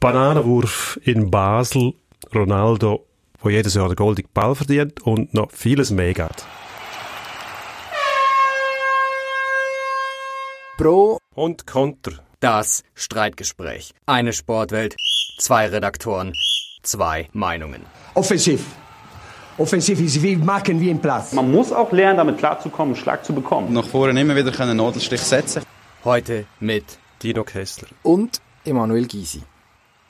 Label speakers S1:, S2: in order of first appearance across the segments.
S1: Bananenwurf in Basel, Ronaldo, wo jedes Jahr den goldigen Ball verdient und noch vieles mehr geht.
S2: Pro
S1: und Konter.
S2: Das Streitgespräch. Eine Sportwelt, zwei Redaktoren, zwei Meinungen.
S3: Offensiv. Offensiv ist wie machen wie im Platz.
S4: Man muss auch lernen, damit klarzukommen, einen Schlag zu bekommen.
S5: Nach vorne immer wieder einen Nadelstich setzen.
S2: Heute mit
S1: Dino Kessler
S6: und Emanuel Gysi.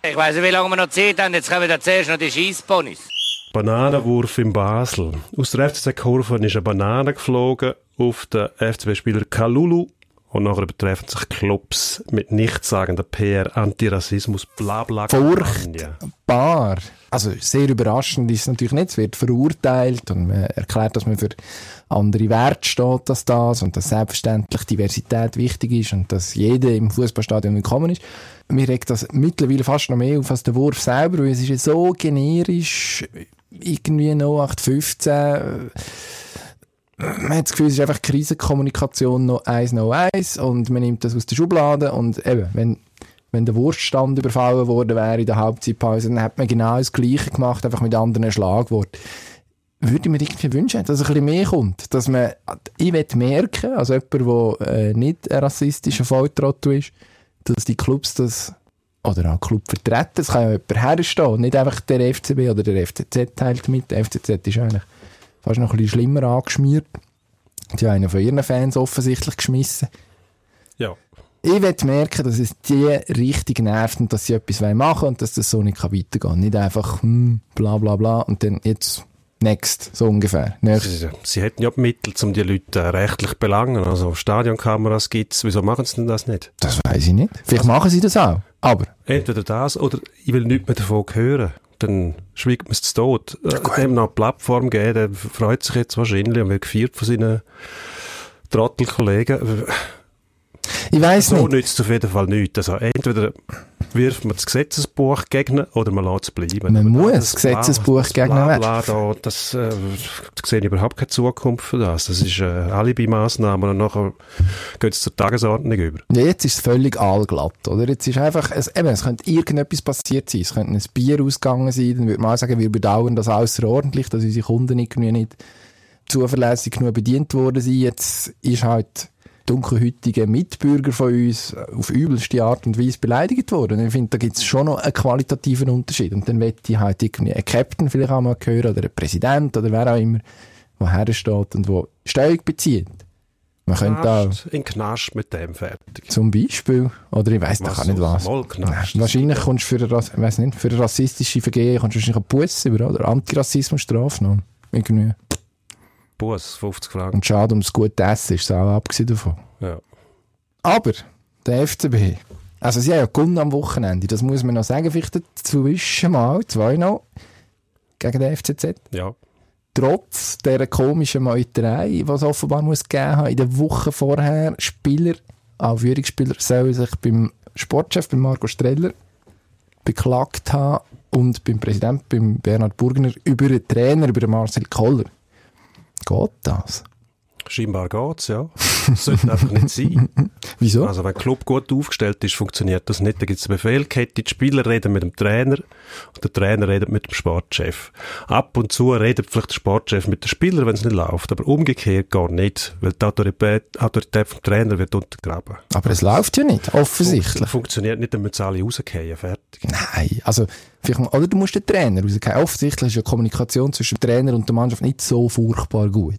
S7: Ich weiß nicht, wie lange wir noch Zeit haben. Jetzt kommen wir zuerst noch die Schießponys.
S1: Bananenwurf in Basel. Aus der FCZ-Kurve ist eine Banane geflogen auf den FCB-Spieler Kalulu und nachher betreffen sich Clubs mit nichtssagender PR, Antirassismus, bla bla.
S6: Furchtbar. Also sehr überraschend ist es natürlich nicht. Es wird verurteilt und man erklärt, dass man für andere Werte steht als das und dass selbstverständlich Diversität wichtig ist und dass jeder im Fußballstadion willkommen ist. Mir regt das mittlerweile fast noch mehr auf als der Wurf selber, weil es ist so generisch, irgendwie 0815 man hat das Gefühl, es ist einfach Krisenkommunikation noch eins noch eins und man nimmt das aus der Schublade und eben, wenn, wenn der Wurststand überfallen worden wäre in der Halbzeitpause, dann hat man genau das Gleiche gemacht, einfach mit anderen Schlagworten. Würde ich mir irgendwie wünschen, dass ein bisschen mehr kommt, dass man, ich will merken, also jemand, der äh, nicht ein rassistischer Volltrottel ist, dass die Clubs das oder auch Club vertreten, es kann ja jemand herstehen, nicht einfach der FCB oder der FCZ teilt mit, der FCZ ist eigentlich fast noch ein bisschen schlimmer angeschmiert. Die haben einen von ihren Fans offensichtlich geschmissen.
S1: Ja.
S6: Ich will merken, dass es die richtig nervt und dass sie etwas machen wollen und dass das so nicht weitergehen kann. Nicht einfach, hm, bla bla bla und dann jetzt next, so ungefähr.
S1: Sie, sie hätten ja Mittel, um die Leute rechtlich belangen. Also Stadionkameras gibt es. Wieso machen sie denn das nicht?
S6: Das weiß ich nicht. Vielleicht also, machen sie das auch. Aber.
S1: Entweder das oder ich will nichts mehr davon hören dann schweigt man es tot. Ja, dem noch eine Plattform geben, der freut sich jetzt wahrscheinlich und wird gefeiert von seinen Trottelkollegen.
S6: Ich weiß
S1: so
S6: nicht.
S1: So nützt es auf jeden Fall nichts. Also entweder wirft man das Gesetzesbuch gegen oder man lässt es bleiben.
S6: Man muss das Gesetzesbuch gegen
S1: bla, bla, da, das, äh, da sehe ich überhaupt keine Zukunft für das. Das ist äh, Alibi-Massnahme und nachher geht es zur Tagesordnung über.
S6: Ja, jetzt ist es völlig allglatt, oder? Jetzt ist einfach, es, eben, es könnte irgendetwas passiert sein. Es könnte ein Bier ausgegangen sein, dann würde man auch sagen, wir bedauern das außerordentlich, dass unsere Kunden irgendwie nicht zuverlässig genug bedient worden sind. Jetzt ist halt dunkelhäutige Mitbürger von uns auf übelste Art und Weise beleidigt worden. Ich finde, da gibt es schon noch einen qualitativen Unterschied. Und dann möchte ich halt irgendwie einen Captain vielleicht auch mal hören oder einen Präsident oder wer auch immer, der hersteht und der Stellung bezieht. Man könnte da
S1: in Knast mit dem fertig.
S6: Zum Beispiel. Oder ich weiss doch auch nicht was. wahrscheinlich kommst du für, eine, weiss nicht, für rassistische Vergehen kommst du wahrscheinlich einen Bus über, oder? Antirassismusstrafe noch. Irgendwie.
S1: Bus, 50 Franken.
S6: Und schade ums gute Essen ist es auch abgesehen davon.
S1: Ja.
S6: Aber, der FCB, also sie haben ja gewonnen am Wochenende, das muss man noch sagen, vielleicht dazwischen mal, zwei noch, gegen den FCZ.
S1: Ja.
S6: Trotz dieser komischen Meuterei, die es offenbar muss geben haben, in der Woche vorher, Spieler, auch Führungsspieler, sollen sich beim Sportchef, beim Marco Streller, beklagt haben und beim Präsidenten, beim Bernhard Burgner, über den Trainer, über den Marcel Koller. Geht das?
S1: Scheinbar geht's, ja. Das sollte einfach nicht sein.
S6: Wieso?
S1: Also, wenn ein Club gut aufgestellt ist, funktioniert das nicht. Da gibt's einen Befehl, die Spieler reden mit dem Trainer und der Trainer redet mit dem Sportchef. Ab und zu redet vielleicht der Sportchef mit dem Spieler, wenn es nicht läuft, aber umgekehrt gar nicht, weil die Autorität, Autorität vom Trainer wird untergraben.
S6: Aber es läuft ja nicht, offensichtlich.
S1: Fun funktioniert nicht, dann müssen alle rausgehen, fertig.
S6: Nein, also, vielleicht, oder du musst den Trainer rausgehen. Offensichtlich ist ja Kommunikation zwischen dem Trainer und der Mannschaft nicht so furchtbar gut.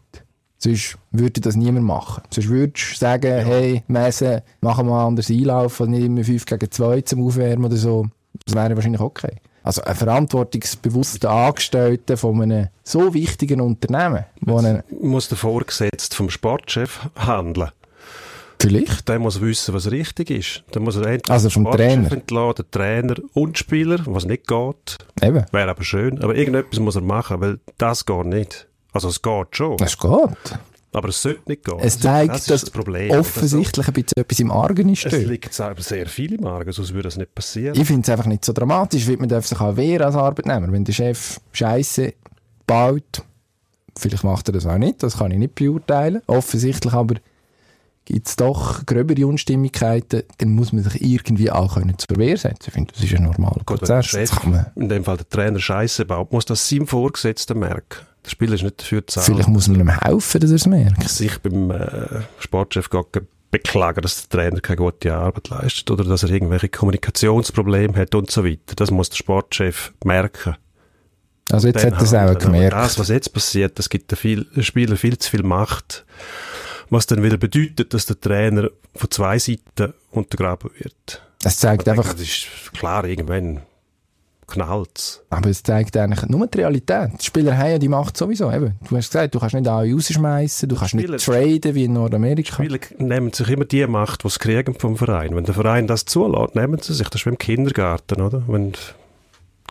S6: Sonst würde das niemand machen. Sonst würdest du sagen, ja. hey, Messe, machen wir anders einlaufen, nicht immer 5 gegen 2 zum Aufwärmen oder so. Das wäre wahrscheinlich okay. Also ein verantwortungsbewusster Angestellter von einem so wichtigen Unternehmen. Wo eine
S1: muss der Vorgesetzte vom Sportchef handeln.
S6: Vielleicht.
S1: Der muss wissen, was richtig ist. Der muss er entweder
S6: also vom Trainer.
S1: entlassen, den Trainer und Spieler, was nicht geht.
S6: Eben.
S1: Wäre aber schön. Aber irgendetwas muss er machen, weil das geht nicht. Also es geht schon.
S6: Es geht.
S1: Aber es sollte nicht gehen.
S6: Es zeigt, das dass das offensichtlich ein bisschen etwas im Argen ist.
S1: Es liegt sehr viel im Argen, sonst würde das nicht passieren.
S6: Ich finde es einfach nicht so dramatisch, weil man darf sich auch wehren als Arbeitnehmer. Wenn der Chef Scheiße baut, vielleicht macht er das auch nicht, das kann ich nicht beurteilen. Offensichtlich aber gibt es doch gröbere Unstimmigkeiten, dann muss man sich irgendwie auch können zur Wehr setzen. Ich finde, das ist ein normaler
S1: Gut,
S6: Prozess.
S1: Chef,
S6: kann man,
S1: in dem Fall der Trainer Scheiße baut, muss das seinem Vorgesetzten merken. Der Spieler ist nicht dafür zu zahlen.
S6: vielleicht muss man ihm helfen, dass er es merkt.
S1: sich beim äh, Sportchef beklagen, dass der Trainer keine gute Arbeit leistet oder dass er irgendwelche Kommunikationsprobleme hat und so weiter. Das muss der Sportchef merken.
S6: Also jetzt hat er es auch gemerkt.
S1: Das, was jetzt passiert, das gibt den Spielern viel zu viel Macht, was dann wieder bedeutet, dass der Trainer von zwei Seiten untergraben wird.
S6: Es zeigt
S1: denke,
S6: einfach,
S1: Das ist klar, irgendwann knallt's.
S6: aber es zeigt eigentlich nur die Realität. Die Spieler haben ja die Macht sowieso. Eben. Du hast gesagt, du kannst nicht alle rausschmeißen, du kannst nicht
S1: Spieler-
S6: traden wie in Nordamerika.
S1: Spieler nehmen sich immer die Macht, die sie kriegen vom Verein. Wenn der Verein das zulässt, nehmen sie sich. Das ist wie im Kindergarten, oder? Wenn die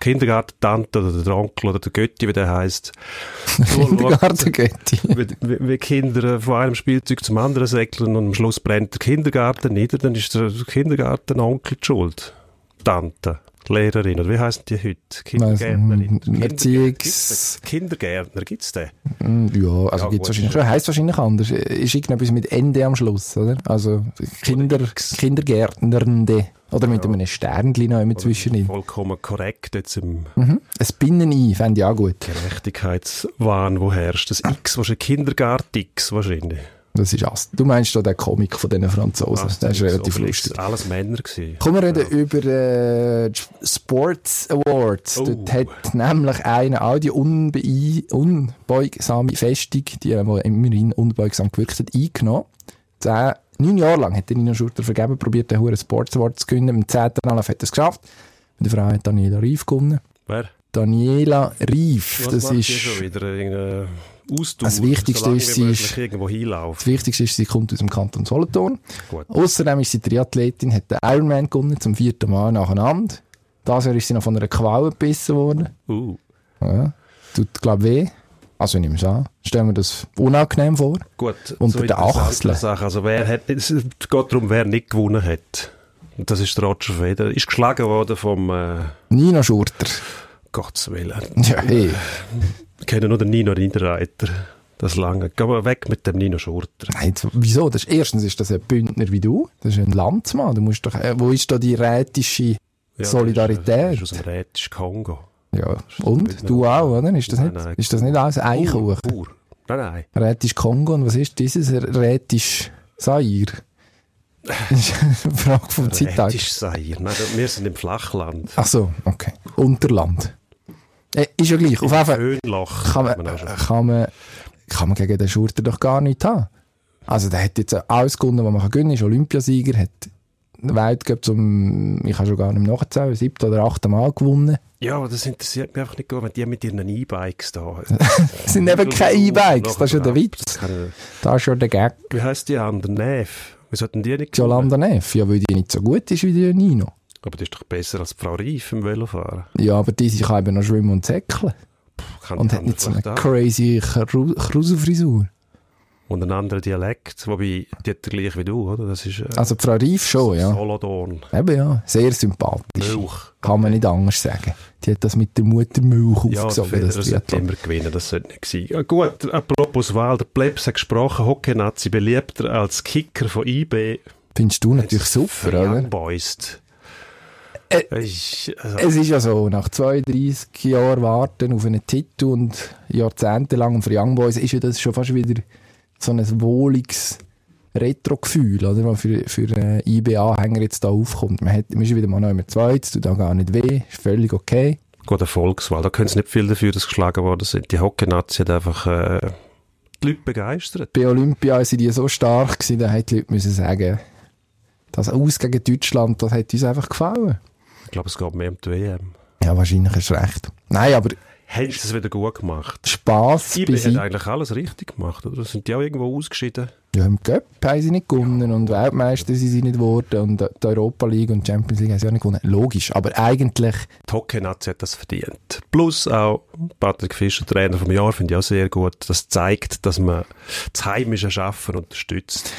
S1: Kindergartentante oder der Onkel oder der Götti, wie der heisst,
S6: Kindergarten geht
S1: wie, wie, wie Kinder von einem Spielzeug zum anderen säckeln und am Schluss brennt der Kindergarten nieder, dann ist der Kindergartenonkel die schuld. Tante, die Lehrerin, oder wie heißen die heute? Kindergärtnerin.
S6: Nicht. Erziehungs-
S1: Kindergärtner, Kindergärtner, gibt's den?
S6: Mm, Ja, also
S1: Ja,
S6: gibt's
S1: gut,
S6: wahrscheinlich schon. Heißt wahrscheinlich anders. Ist irgendetwas mit Ende am Schluss, oder? Also Kinder. Kindergärtnernde. Oder mit einem Sternchen noch immer zwischenin.
S1: Vollkommen korrekt jetzt im
S6: Mhm. Ein Binnen-I fände ich auch gut.
S1: Gerechtigkeitswahn, wo herrscht. Das X, wahrscheinlich Kindergarten-X wahrscheinlich.
S6: Das ist Ast. Du meinst doch den Comic von diesen Franzosen.
S1: Was
S6: das ist relativ
S1: So
S6: lustig.
S1: Alles Männer gewesen.
S6: Kommen wir reden über äh, die Sports Awards.
S1: Oh.
S6: Dort hat nämlich einer auch die unbei unbeugsame Festung, die, die immerhin unbeugsam gewirkt hat, eingenommen. Zehn, neun Jahre lang hat der Nino Schurter vergeben, probiert den Huren Sports Award zu gewinnen. Im zehnten Anlauf hat er es geschafft. Mit der Frau hat Daniela Rief gewonnen.
S1: Wer?
S6: Daniela Rief,
S1: Was
S6: das
S1: macht die
S6: ist...
S1: schon wieder? Irgendein Ausdauer,
S6: Das Wichtigste ist, sie ist-. Das Wichtigste ist, sie kommt aus dem Kanton Solothurn.
S1: Gut.
S6: Außerdem ist sie Triathletin, hat den Ironman gewonnen, zum vierten Mal nacheinander. Das Jahr ist sie noch von einer Qualle gebissen worden.
S1: Uh,
S6: Ja. Tut, glaube weh. Also ich nehme es an. Stellen wir das unangenehm vor.
S1: gut.
S6: Unter den
S1: interessante
S6: Achseln.
S1: Sache. Also wer hat, es geht darum, wer nicht gewonnen hat. Und das ist der Roger Federer. Ist geschlagen worden vom, äh,
S6: Nino Schurter.
S1: Gottes Willen.
S6: Ja, hey.
S1: Ich kenne nur den Nino Niederreiter. Das lange. Geh mal weg mit dem Nino Schurter.
S6: Nein, wieso? Das ist, erstens ist das ein Bündner wie du. Das ist ein Landsmann. Du musst doch, äh, wo ist da die rätische
S1: Ja,
S6: Solidarität?
S1: Das ist, das ist aus dem rätischen Kongo.
S6: Ja. Und? Du auch, oder? Ist das
S1: Nein,
S6: nicht,
S1: nein.
S6: ist das nicht alles Eichhuch?
S1: Pur. Nein, nein.
S6: Rätisch Kongo und was ist dieses? Rätisch Zaire? Das ist eine Frage vom Zeitalter.
S1: Rätisch Seier. Nein, wir sind im Flachland.
S6: Ach so, okay. Unterland. Äh, ist ja gleich. Auf jeden Fall kann man,
S1: schon.
S6: kann man, kann man gegen den Schurter doch gar nichts haben. Also der hat jetzt alles gewonnen, was man gewinnen kann. Ist Olympiasieger, hat Weltcup zum, ich kann schon gar nicht nachzählen, siebten oder achten Mal gewonnen.
S1: Ja, aber das interessiert mich einfach nicht wenn die mit ihren E-Bikes da.
S6: Das sind eben keine E-Bikes, das ist ja der Witz.
S1: Keine,
S6: Da ist schon der Gag.
S1: wie heisst die andere? Neff. Wieso hatten die nicht
S6: Jolanda Neff, ja, weil die nicht so gut ist wie die Nino.
S1: Aber die ist doch besser als Frau Reif im Velofahren.
S6: Ja, aber die sie kann eben noch schwimmen und säckeln. Und hat nicht so eine
S1: auch.
S6: crazy Kru- Kruselfrisur.
S1: Und einen anderen Dialekt, wobei die hat der gleich wie du, oder? Das ist äh,
S6: Also die Frau Reif schon, ja.
S1: Solothurn.
S6: Eben ja, sehr sympathisch.
S1: Milch.
S6: Kann man nicht anders sagen. Die hat das mit der Muttermilch
S1: Ja, der
S6: aufgesogen, das
S1: sollte immer gewinnen, das sollte nicht sein. Ja, gut, apropos Wahl, der Plebs hat gesprochen, Hockey-Nazi beliebter als Kicker von IB.
S6: Findest du natürlich super, oder? Äh,
S1: also,
S6: Es ist ja so, nach 32 Jahren Warten auf einen Titel und jahrzehntelang für Young Boys ist ja das schon fast wieder so ein wohliges Retro-Gefühl, oder, was für, für äh, IB-Anhänger jetzt da aufkommt. Man, hat, man ist wieder mal noch immer zweit, es tut auch gar nicht weh, ist völlig okay.
S1: Gut, Erfolgswahl. Da können sie nicht viel dafür, dass geschlagen worden sind. Die Hockey-Nazi hat einfach äh, die Leute begeistert.
S6: Bei Olympia sind die so stark gewesen, da hätten die Leute müssen sagen, das Aus gegen Deutschland, das hat uns einfach gefallen.
S1: Ich glaube, es geht mehr um die WM.
S6: Ja, wahrscheinlich hast du recht. Nein, aber
S1: Haben sie es wieder gut gemacht?
S6: Spass
S1: IB hat
S6: beiseite.
S1: eigentlich alles richtig gemacht, oder? Sind die auch irgendwo ausgeschieden?
S6: Ja, im Cup haben sie nicht gewonnen und Weltmeister sind sie nicht geworden und die Europa League und Champions League haben sie auch nicht gewonnen. Logisch, aber eigentlich,
S1: Die Hockey-Nazi hat das verdient. Plus auch Patrick Fischer, Trainer vom Jahr, finde ich auch sehr gut. Das zeigt, dass man das heimische Schaffen unterstützt.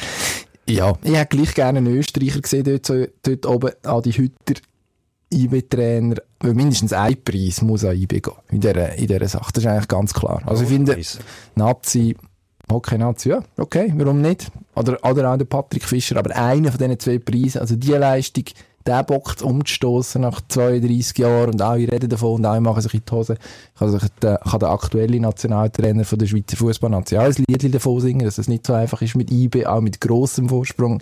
S6: ja, ich hätte gleich gerne einen Österreicher gesehen dort, dort oben, an die Hütter. IB-Trainer, mindestens ein Preis muss an IB gehen, in dieser, in dieser Sache. Das ist eigentlich ganz klar. Also ich finde. Nazi, Hockey-Nazi, ja, okay, warum nicht? Oder, oder auch der Patrick Fischer, aber einer von diesen zwei Preisen, also die Leistung, den Bock umzustoßen nach 32 Jahren und alle reden davon und alle machen sich in die Hose, kann, sich der, kann der aktuelle Nationaltrainer von der Schweizer Fußballnation auch ein Lied davon singen, dass es nicht so einfach ist mit IB, auch mit grossem Vorsprung.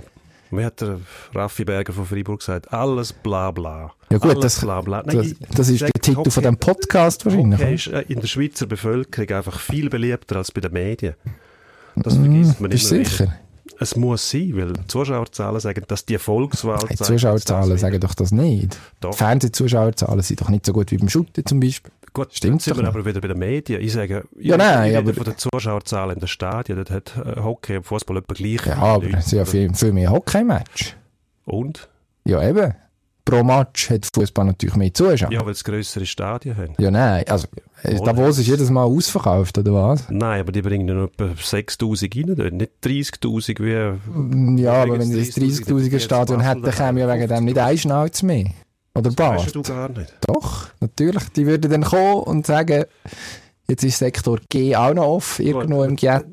S1: Wie hat der Raffi Berger von Freiburg gesagt? Alles bla bla.
S6: Ja gut,
S1: Alles
S6: das,
S1: bla bla.
S6: das,
S1: ich
S6: das ist der Titel
S1: Hockey-
S6: von diesem Podcast wahrscheinlich.
S1: Hockey ist äh, in der Schweizer Bevölkerung einfach viel beliebter als bei den Medien. Das vergisst man
S6: Mm, Bist
S1: immer
S6: sicher?
S1: wieder. Es muss sein, weil Zuschauerzahlen sagen, dass die Volkswahl zeigt,
S6: Zuschauerzahlen
S1: das
S6: sagen doch das nicht.
S1: Doch.
S6: Fernsehzuschauerzahlen sind doch nicht so gut wie beim Shooten zum Beispiel.
S1: Gut,
S6: Stimmt
S1: jetzt sind wir aber wieder bei den Medien. Ich sage,
S6: Ja, nein, aber-
S1: von den Zuschauerzahlen in den Stadien, dort hat äh, Hockey und Fußball etwa gleich
S6: Ja, aber
S1: Leute.
S6: es sind ja viel, viel mehr Hockey-Match.
S1: Und?
S6: Ja, eben. Pro Match hat Fußball natürlich mehr Zuschauer.
S1: Ja, weil es grössere Stadien haben.
S6: Ja, nein. Also, äh,
S1: Wohl.
S6: Davos ist jedes Mal ausverkauft, oder was?
S1: Nein, aber die bringen ja nur etwa 6'000 rein, dort. nicht 30'000 wie...
S6: Ja, aber wenn sie
S1: 30'000
S6: ein 30'000er Stadion hätten, käme ja wegen dem nicht ein Schnauz mehr. Oder
S1: Weißt
S6: Bart.
S1: du gar nicht.
S6: Doch, natürlich. Die würden dann kommen und sagen, jetzt ist Sektor G auch noch off, irgendwo im Jet.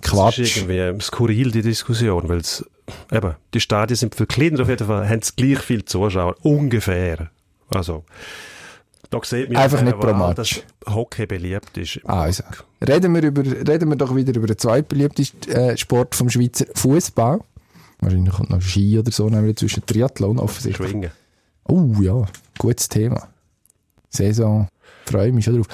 S1: Das ist
S6: Quatsch.
S1: irgendwie skurril, die Diskussion, weil es, eben, die Stadien sind viel kleiner auf jeden Fall, haben es gleich viel Zuschauer, ungefähr. Also, da sieht man
S6: Einfach nicht pro Match.
S1: dass Hockey beliebt ist.
S6: Also, reden wir, über, reden wir doch wieder über den zweitbeliebtesten äh, Sport vom Schweizer Fußball. Wahrscheinlich kommt noch Ski oder so, nämlich zwischen Triathlon offensichtlich.
S1: Schwingen.
S6: Oh ja, gutes Thema. Saison, freue mich schon drauf.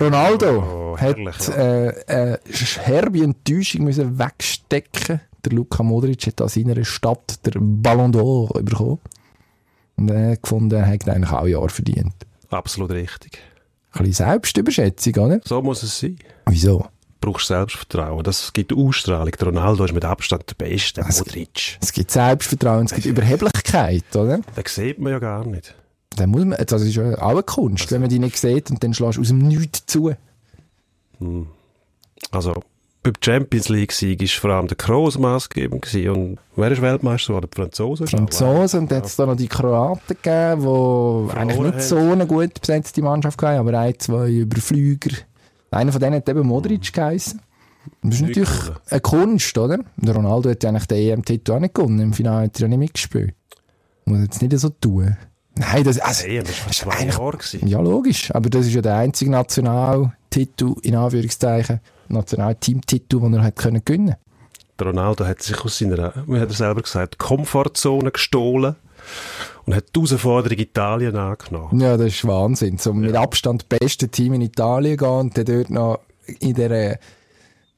S6: Ronaldo
S1: Oh, herrlich,
S6: hat äh, äh, herbe Enttäuschung müssen wegstecken. Der Luka Modric hat an seiner Stadt der Ballon d'Or bekommen. Und er hat gefunden, er hat eigentlich auch Jahr verdient.
S1: Absolut richtig.
S6: Ein bisschen Selbstüberschätzung, oder?
S1: So muss es sein.
S6: Wieso?
S1: Brauchst Selbstvertrauen. Das gibt Ausstrahlung. Der Ronaldo ist mit Abstand der Beste.
S6: Also-
S1: Modric.
S6: Es gibt Selbstvertrauen, es gibt Überheblichkeit, oder?
S1: Den sieht man ja gar nicht.
S6: Dann muss man, das ist ja auch eine Kunst, wenn man die nicht sieht und dann schlägst du aus dem Nichts zu.
S1: Also, beim Champions League-Sieg war vor allem der Kroos maßgebend gewesen. Und wer ist Weltmeister geworden? Die Franzosen?
S6: Franzosen und dann hat es da noch die Kroaten gegeben, die eigentlich nicht so eine gut besetzte Mannschaft hatten, aber ein, zwei Überflüger. Einer von denen hat eben Modric geheißen. Das ist natürlich eine Kunst, oder? Der Ronaldo hat ja eigentlich den EM-Titel auch nicht gewonnen. Im Finale hat er ja nicht mitgespielt. Muss jetzt nicht so tun. Nein, das, also,
S1: Hey, das war zwei
S6: eigentlich-
S1: Jahre gewesen.
S6: ja, logisch. Aber das ist ja der einzige Nationaltitel, in Anführungszeichen, Nationalteamtitel, den er hat können gewinnen
S1: Der Ronaldo hat sich aus seiner, wie hat er selber gesagt, Komfortzone gestohlen und hat die Herausforderung Italien angenommen.
S6: Ja, das ist Wahnsinn. Zum mit Abstand beste Team in Italien gehen und dann dort noch in der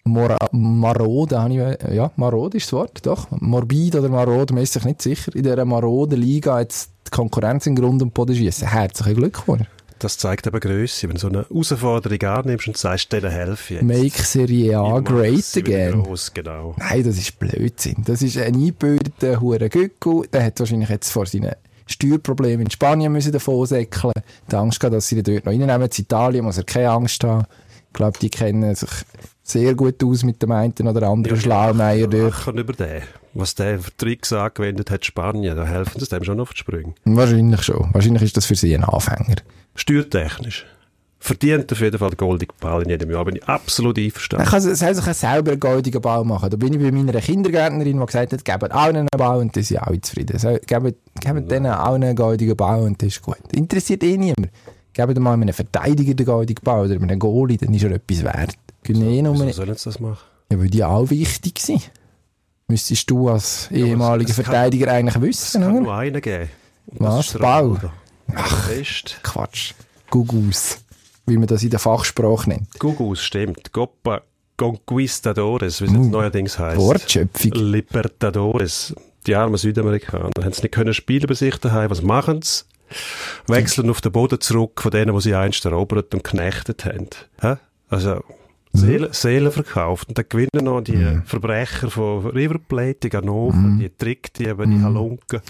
S6: Mora Marode, habe ich, ja, Marode ist das Wort, doch. Morbid oder Marode, man ist sich nicht sicher. In dieser Marode Liga jetzt die Konkurrenz in Grund und Boden schießen. Herzlichen Glückwunsch.
S1: Das zeigt eben Größe, wenn du so eine Herausforderung annimmst und sagst, denen helfe jetzt.
S6: Make Serie A great again.
S1: Gross, genau.
S6: Nein, das ist Blödsinn. Das ist ein eingebildeter hure Gückel. Der hat wahrscheinlich jetzt vor seinen Steuerproblemen in Spanien müssen davon säckeln. Die Angst gehabt, dass sie ihn dort noch reinnehmen. In Italien muss er keine Angst haben. Ich glaube, die kennen sich sehr gut aus mit dem einen oder anderen Schlaumeier durch.
S1: Über den. Was der für Tricks angewendet hat, Spanien, da helfen sie dem schon auf die Sprünge.
S6: Wahrscheinlich schon. Wahrscheinlich ist das für sie ein Anfänger.
S1: Steuertechnisch. Verdient auf jeden Fall den goldenen Ball in jedem Jahr, bin ich absolut einverstanden.
S6: Er kann auch selber einen goldigen Ball machen. Da bin ich bei meiner Kindergärtnerin, die gesagt hat, gebt allen einen Ball und dann sind alle zufrieden. So, gebt, gebt denen allen einen goldigen Ball und das ist gut. Interessiert eh niemand. Gebt mal einem Verteidiger den goldigen Ball oder einem Goalie, dann ist er etwas wert. Können eh nur,
S1: Wieso sollen sie das machen?
S6: ja, weil die auch wichtig sind. Müsstest du als ehemaliger
S1: es kann-
S6: Verteidiger eigentlich
S1: Es
S6: wissen,
S1: kann
S6: oder?
S1: nur einen geben.
S6: Was?
S1: das? Ronaldo. Ach.
S6: Quatsch. Gugus. Wie man das in der Fachsprache nennt.
S1: Gugus, stimmt. Copa Conquistadores, wie es jetzt neuerdings heisst.
S6: Wortschöpfung.
S1: Libertadores. Die armen Südamerikaner. Haben sie nicht können spielen bei sich daheim. Was machen sie? Wechseln auf den Boden zurück von denen, die sie einst erobert und knechtet haben. Hä? Also, Seelen, Seelen verkauft. Und dann gewinnen noch die Verbrecher von River Plate, die Ganoven, die Trickdiebe, die Halunken.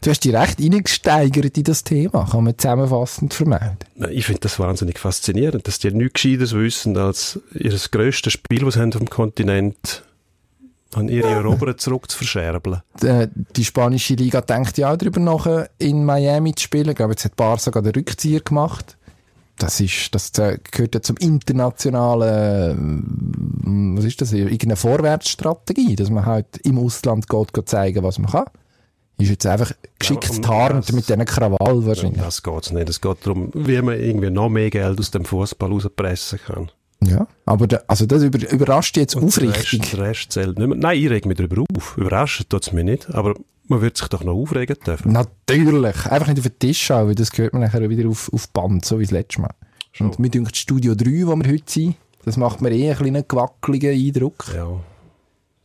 S6: Du hast dich recht reingesteigert in das Thema, kann man zusammenfassend vermelden.
S1: Ich finde das wahnsinnig faszinierend, dass die nichts Gescheites wissen, als ihr grösstes Spiel, das sie haben auf dem Kontinent an ihre Eroberer zurück zu verscherbeln.
S6: Die, die spanische Liga denkt ja auch darüber nach, in Miami zu spielen. Ich glaube, jetzt hat Barca gerade den Rückzieher gemacht. das ist, das gehört ja zum internationalen, äh, was ist das, irgendeine Vorwärtsstrategie, dass man halt im Ausland geht, geht zeigen, was man kann. Ist jetzt einfach geschickt
S1: um
S6: tarnt mit diesen Krawall wahrscheinlich.
S1: Das geht's nicht. Es geht darum, wie man irgendwie noch mehr Geld aus dem Fußball rauspressen kann.
S6: Ja, aber da, also das über, überrascht jetzt
S1: Und
S6: aufrichtig.
S1: Rest, der Rest zählt nicht mehr. Nein, ich reg mich darüber auf. Überraschen tut's mich nicht. Aber man wird sich doch noch aufregen dürfen.
S6: Natürlich. Einfach nicht auf den Tisch schauen, weil das gehört man nachher wieder auf, auf Band, so wie das letzte Mal. Und mir denkt Studio 3, wo wir heute sind, das macht mir eh einen kleinen gewackeligen Eindruck.
S1: Ja.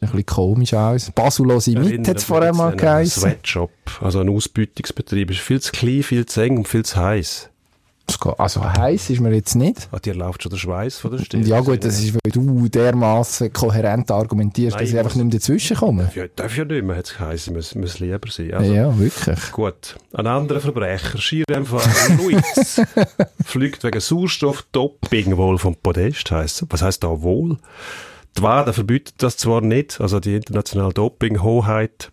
S6: Ein bisschen komisch aus. Basulose mit
S1: Erinnert
S6: hat es vorher
S1: mich
S6: mal
S1: jetzt an einen
S6: geheißen.
S1: Sweatshop, also ein Ausbeutungsbetrieb. Ist viel zu klein, viel zu eng und viel zu heiß.
S6: Also heiß ist mir jetzt nicht.
S1: Ah, dir läuft schon der Schweiß von der Stirn.
S6: Ja gut, das ist, weil du dermaßen kohärent argumentierst,
S1: Nein,
S6: dass ich einfach nicht mehr dazwischen komme.
S1: Ja, darf ja nicht mehr, hat es geheißen. Muss, muss lieber sein. Also,
S6: ja, wirklich.
S1: Gut. Ein anderer Verbrecher, Skirennfahrer Luiz, fliegt wegen Sauerstoffdoping wohl vom Podest, heisst Was heisst da wohl? Die WADA verbietet das zwar nicht, also die internationale Dopinghoheit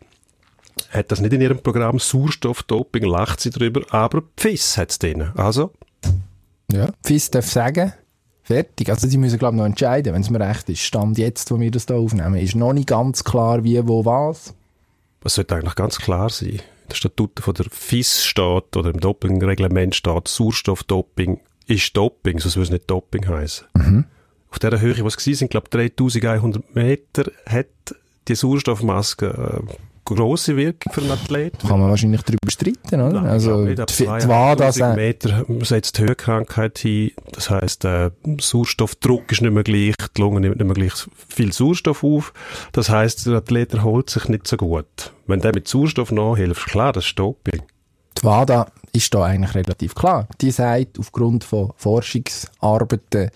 S1: hat das nicht in ihrem Programm. Sauerstoffdoping lacht sie drüber, aber Pfiss hat es drin. Also,
S6: Ja. FIS darf sagen, fertig. Also sie müssen glaube ich noch entscheiden, wenn es mir recht ist. Stand jetzt, wo wir das da aufnehmen, ist noch nicht ganz klar, wie, wo, was.
S1: es sollte eigentlich ganz klar sein. In den Statuten von der FIS steht, oder im Dopingreglement steht, Sauerstoffdoping ist Doping, sonst würde es nicht Doping heißen. Auf der Höhe, was es sind, glaube ich, 3100 Meter, hat die Sauerstoffmaske äh, grosse Wirkung für einen Athlet.
S6: Da kann man wahrscheinlich darüber streiten, oder?
S1: Nein,
S6: also
S1: nicht.
S6: die, die WADA
S1: 200
S6: sagt,
S1: Meter setzt die Höhenkrankheit hin. Das heisst, der Sauerstoffdruck ist nicht mehr gleich, die Lunge nimmt nicht mehr gleich viel Sauerstoff auf. Das heisst, der Athlet erholt sich nicht so gut. Wenn der mit Sauerstoff nachhilft, klar, das ist Doping.
S6: die WADA ist da eigentlich relativ klar. Die sagt, aufgrund von Forschungsarbeiten,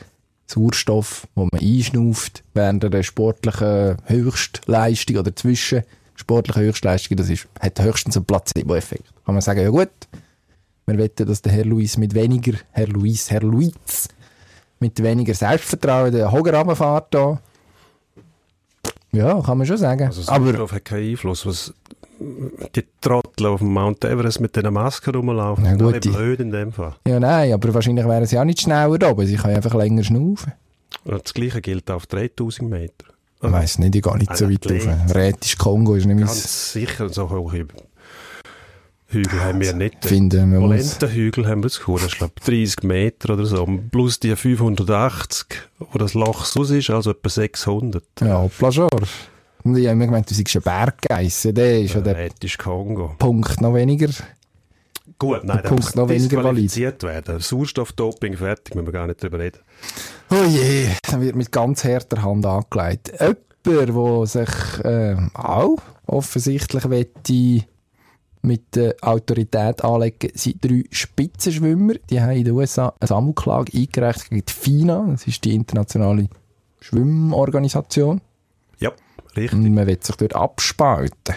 S6: Sauerstoff, wo man einschnauft, während einer sportlichen Höchstleistung oder zwischen sportlichen Höchstleistungen, das ist, hat höchstens einen Placebo-Effekt. Kann man sagen, ja gut, wir wetten, dass der Herr Luis mit weniger, Herr Luis, Herr Luiz, mit weniger Selbstvertrauen den Hoger da. Ja, kann man schon sagen.
S1: Also
S6: Aber
S1: Sauerstoff hat keinen Einfluss. Was, die Trottel auf dem Mount Everest mit diesen Masken rumlaufen,
S6: Ja, gut,
S1: alle
S6: die-
S1: blöd in dem Fall.
S6: Ja, nein, aber wahrscheinlich wären sie auch nicht schneller da oben. Sie können einfach länger schnaufen.
S1: Das Gleiche gilt auch auf 3000 Meter.
S6: Ich weiss nicht, ich gehe nicht so weit rauf. Rätisch Kongo ist nicht mein
S1: Ganz sicher, so hohe Hügel haben wir nicht.
S6: Finden.
S1: Polentenhügel haben wir zu das ist, glaube 30 Meter oder so. Plus die 580, wo das Loch so ist, also etwa 600.
S6: ja, Plajor. Und ich habe immer gemeint, du seist ein Berggeiss. Der ist ja der
S1: Rätisch Kongo.
S6: Punkt noch weniger.
S1: Gut, nein,
S6: Der Punkt noch weniger valid.
S1: disqualifiziert werden. Sauerstoffdoping, fertig, müssen wir gar nicht drüber reden.
S6: Oh je, dann wird mit ganz härter Hand angelegt. Jemand, der sich äh, auch offensichtlich wette mit der Autorität anlegen, sind drei Spitzenschwimmer. Die haben in den USA eine Sammelklage eingereicht gegen die FINA. Das ist die internationale Schwimmorganisation.
S1: Richtig.
S6: Man will sich dort abspalten.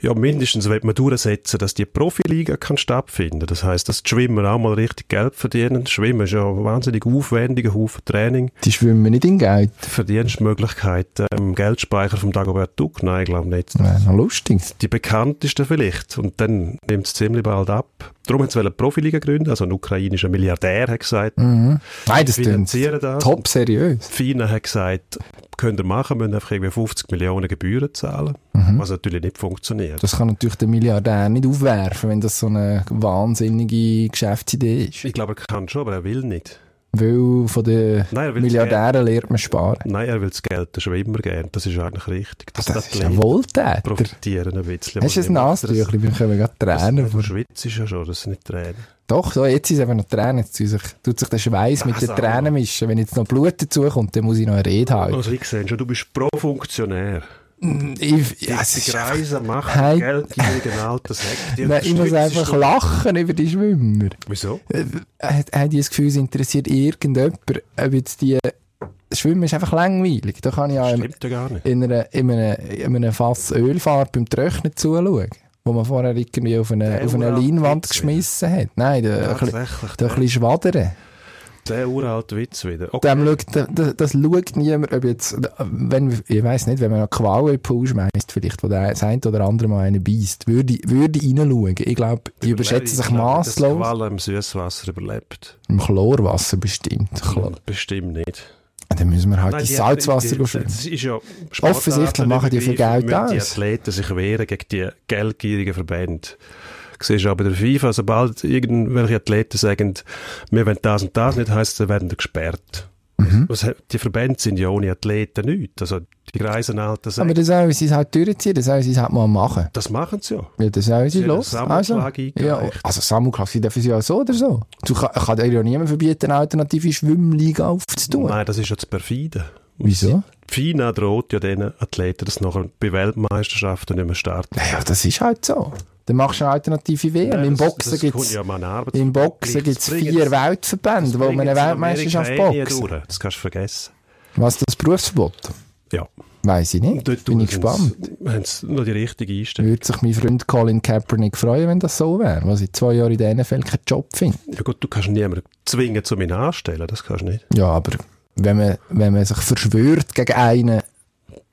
S1: Ja, mindestens wird man durchsetzen, dass die Profiliga kann stattfinden. Das heißt, dass die Schwimmer auch mal richtig Geld verdienen. Schwimmen ist ja ein wahnsinnig aufwendiger Haufen Training.
S6: Die schwimmen nicht in Geld.
S1: Verdienstmöglichkeiten im Geldspeicher vom Dagobert Duck? Nein, ich glaube nicht.
S6: Noch lustig.
S1: Die bekanntesten vielleicht. Und dann nimmt es ziemlich bald ab. Darum hat es eine Profiliga gründen. Also ein ukrainischer Milliardär hat gesagt,
S6: Mhm. Nein, das
S1: finanzieren das.
S6: top seriös.
S1: FINA hat gesagt, könnt ihr machen, müssen einfach irgendwie 50 Millionen Gebühren zahlen.
S6: Mhm.
S1: Was natürlich nicht funktioniert.
S6: Das kann natürlich der Milliardär nicht aufwerfen, wenn das so eine wahnsinnige Geschäftsidee ist.
S1: Ich glaube, er kann schon, aber er will nicht.
S6: Weil von den
S1: Nein,
S6: Milliardären lernt man sparen.
S1: Nein, er will das Geld den Schwimmer geben. Das ist eigentlich richtig.
S6: Das
S1: die
S6: ist ein Wohltäter.
S1: profitieren ein bisschen.
S6: Hast du ein Nasentüchli? Wir können gerade Tränen.
S1: Das Schwitz ist ja schon, das sind nicht Tränen.
S6: Doch, so, jetzt ist einfach noch Tränen. Jetzt tut sich, tut sich der Schweiß mit den
S1: Das
S6: Tränen mischen. Wenn jetzt noch Blut dazukommt, dann muss ich noch eine Rede halten.
S1: Also ich sehe schon, du bist Pro-Funktionär.
S6: Ich, ja, es
S1: Die Kreise machen
S6: Hey.
S1: geldgierigen alten Säcke.
S6: Nein, ich muss einfach lachen über die Schwimmer.
S1: Wieso?
S6: Äh, hat, hat das Gefühl, es interessiert irgendjemand, ob jetzt die, Schwimmen ist einfach langweilig. Da kann ich ja
S1: ja gar nicht.
S6: in, einer, in, einem, in einem Fass Ölfarbe beim Trocknen zuschauen, wo man vorher irgendwie auf eine,
S1: Der
S6: auf eine Leinwand geschmissen hat. Nein, da, da ein bisschen schwadern.
S1: Der uralte Witz wieder. Okay.
S6: Dem schaut, das, das schaut niemand, ob jetzt, wenn, ich weiss nicht, wenn man noch Qual in den schmeißt, vielleicht, wo der das eine oder andere mal einen beißt, würde, würde ich reinschauen. Ich glaube, die überschätzen sich
S1: Ich glaube, dass
S6: masslos.
S1: Qual im Süßwasser überlebt.
S6: Im Chlorwasser bestimmt. Chlor.
S1: Bestimmt nicht.
S6: Dann müssen wir halt
S1: Nein,
S6: ins
S1: die-
S6: Salzwasser
S1: die-
S6: schwimmen.
S1: Das ist ja
S6: Offensichtlich machen die viel Geld
S1: müssen die
S6: aus.
S1: Athleten sich wehren gegen die geldgierigen Verbände. Siehst aber der FIFA, sobald irgendwelche Athleten sagen, wir wollen das und das nicht, heisst es, sie werden gesperrt.
S6: Mhm.
S1: Die Verbände sind ja ohne Athleten nichts. Also die Reisen alten
S6: Aber
S1: sagen,
S6: das sollen sie halt durchziehen, das sollen sie halt mal machen.
S1: das machen sie ja.
S6: Ja, das sollen sie
S1: Sie
S6: los. Also,
S1: Sammelklage
S6: ja,
S1: eingereicht.
S6: also Sammelklage, sie dürfen sie ja so oder so. Du kann, kann ja niemand verbieten, eine alternative Schwimmliga aufzutun.
S1: Nein, das ist ja das Perfide.
S6: Wieso?
S1: Die FINA droht ja den Athleten, dass nachher bei Weltmeisterschaften nicht mehr starten.
S6: Ja, das ist halt so. Dann machst du eine alternative WM.
S1: Nein,
S6: Im Boxen gibt's
S1: kommt ja
S6: im Boxen gibt's vier Weltverbände, wo man eine Weltmeisterschaft
S1: eh
S6: boxt.
S1: Das kannst du vergessen.
S6: Was, das Berufsverbot?
S1: Ja.
S6: Weiss ich nicht.
S1: Dort
S6: Bin ich gespannt.
S1: Haben sie noch die richtige Einstellung.
S6: Würde sich mein Freund Colin Kaepernick freuen, wenn das so wäre, was ich zwei Jahre in der NFL keinen Job finde.
S1: Ja gut, du kannst niemanden zwingen, zu mir anstellen. Das kannst du nicht.
S6: Ja, aber wenn man, wenn man sich verschwört gegen einen,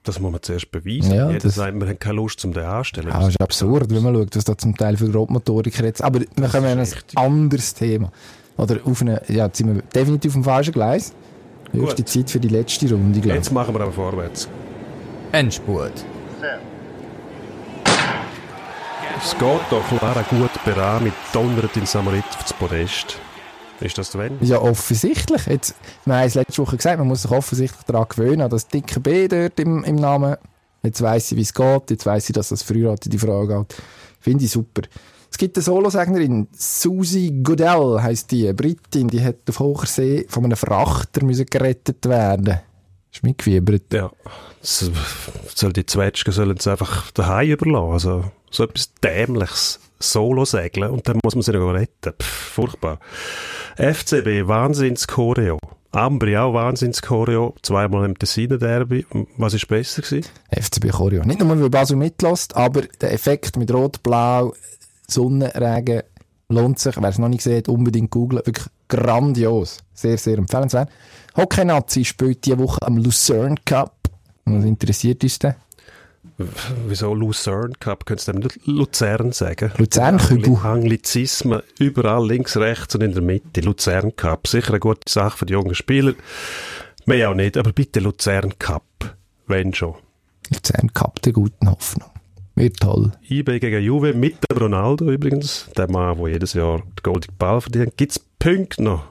S1: Das muss man zuerst beweisen.
S6: Ja,
S1: Jeder
S6: das-
S1: sagt, wir haben keine Lust, um den anzustellen.
S6: ja, das ist absurd, wenn man schaut, was da zum Teil für Grobmotoriker jetzt, aber wir kommen an ein anderes Thema. Oder auf eine, ja, jetzt sind wir definitiv auf dem falschen Gleis. Höchste
S1: Gut.
S6: Zeit für die letzte Runde, glaube
S1: Jetzt machen wir aber vorwärts.
S2: Endspurt.
S1: Es geht doch klar gut beraten mit donnert in Samarit aufs Podest. Ist das wenn?
S6: Ja, offensichtlich. Jetzt, wir haben es letzte Woche gesagt, man muss sich offensichtlich daran gewöhnen, an das dicke B dort im, im Namen. Jetzt weiss ich, wie es geht. Jetzt weiss ich, dass das verheiratete Frau geht. Finde ich super. Es gibt eine Solosängerin, Susie Goodell heisst die, Britin, die hat auf hoher See von einem Frachter müssen gerettet werden. Ist mitgefiebert.
S1: Ja. Soll die Zwetschgen sollen sie einfach daheim überlassen. Also, so etwas Dämliches. Solo segeln und dann muss man sie noch retten. Pff, furchtbar. FCB, Wahnsinns-Choreo. Ambri auch Wahnsinns-Choreo. Zweimal im Tessiner Derby. Was ist besser gewesen?
S6: FCB Choreo. Nicht nur, weil Basel mitlässt, aber der Effekt mit Rot, Blau, Sonnenregen lohnt sich. Wer es noch nicht gesehen hat, unbedingt googeln. Wirklich grandios. Sehr, sehr empfehlenswert. Hockey-Nazi spielt diese Woche am Lucerne Cup. Was interessiert uns denn?
S1: Wieso Lucerne Cup? Könntest du dem nicht Luzern sagen?
S6: Luzern, Kübel.
S1: Anglizismen überall links, rechts und in der Mitte. Luzern Cup. Sicher eine gute Sache für die jungen Spieler. Mehr auch nicht, aber bitte Luzern Cup. Wenn schon.
S6: Luzerne Cup der guten Hoffnung. Wird toll.
S1: IB gegen Juve mit dem Ronaldo übrigens. Der Mann, der jedes Jahr den Golden Ball verdient. Gibt es Punkte noch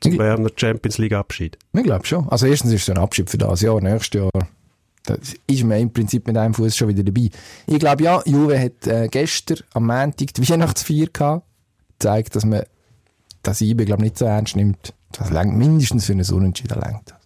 S1: zum Berner Champions League Abschied?
S6: Ich glaube schon. Also erstens ist es ein Abschied für das Jahr. Nächstes Jahr da ist man im Prinzip mit einem Fuß schon wieder dabei. Ich glaube ja, Juve hat äh, gestern am Montag die Weihnachtsfeier gehabt. Zeigt, dass man das IB glaube nicht so ernst nimmt. Das langt mindestens für einen Unentschieden. Langt. das.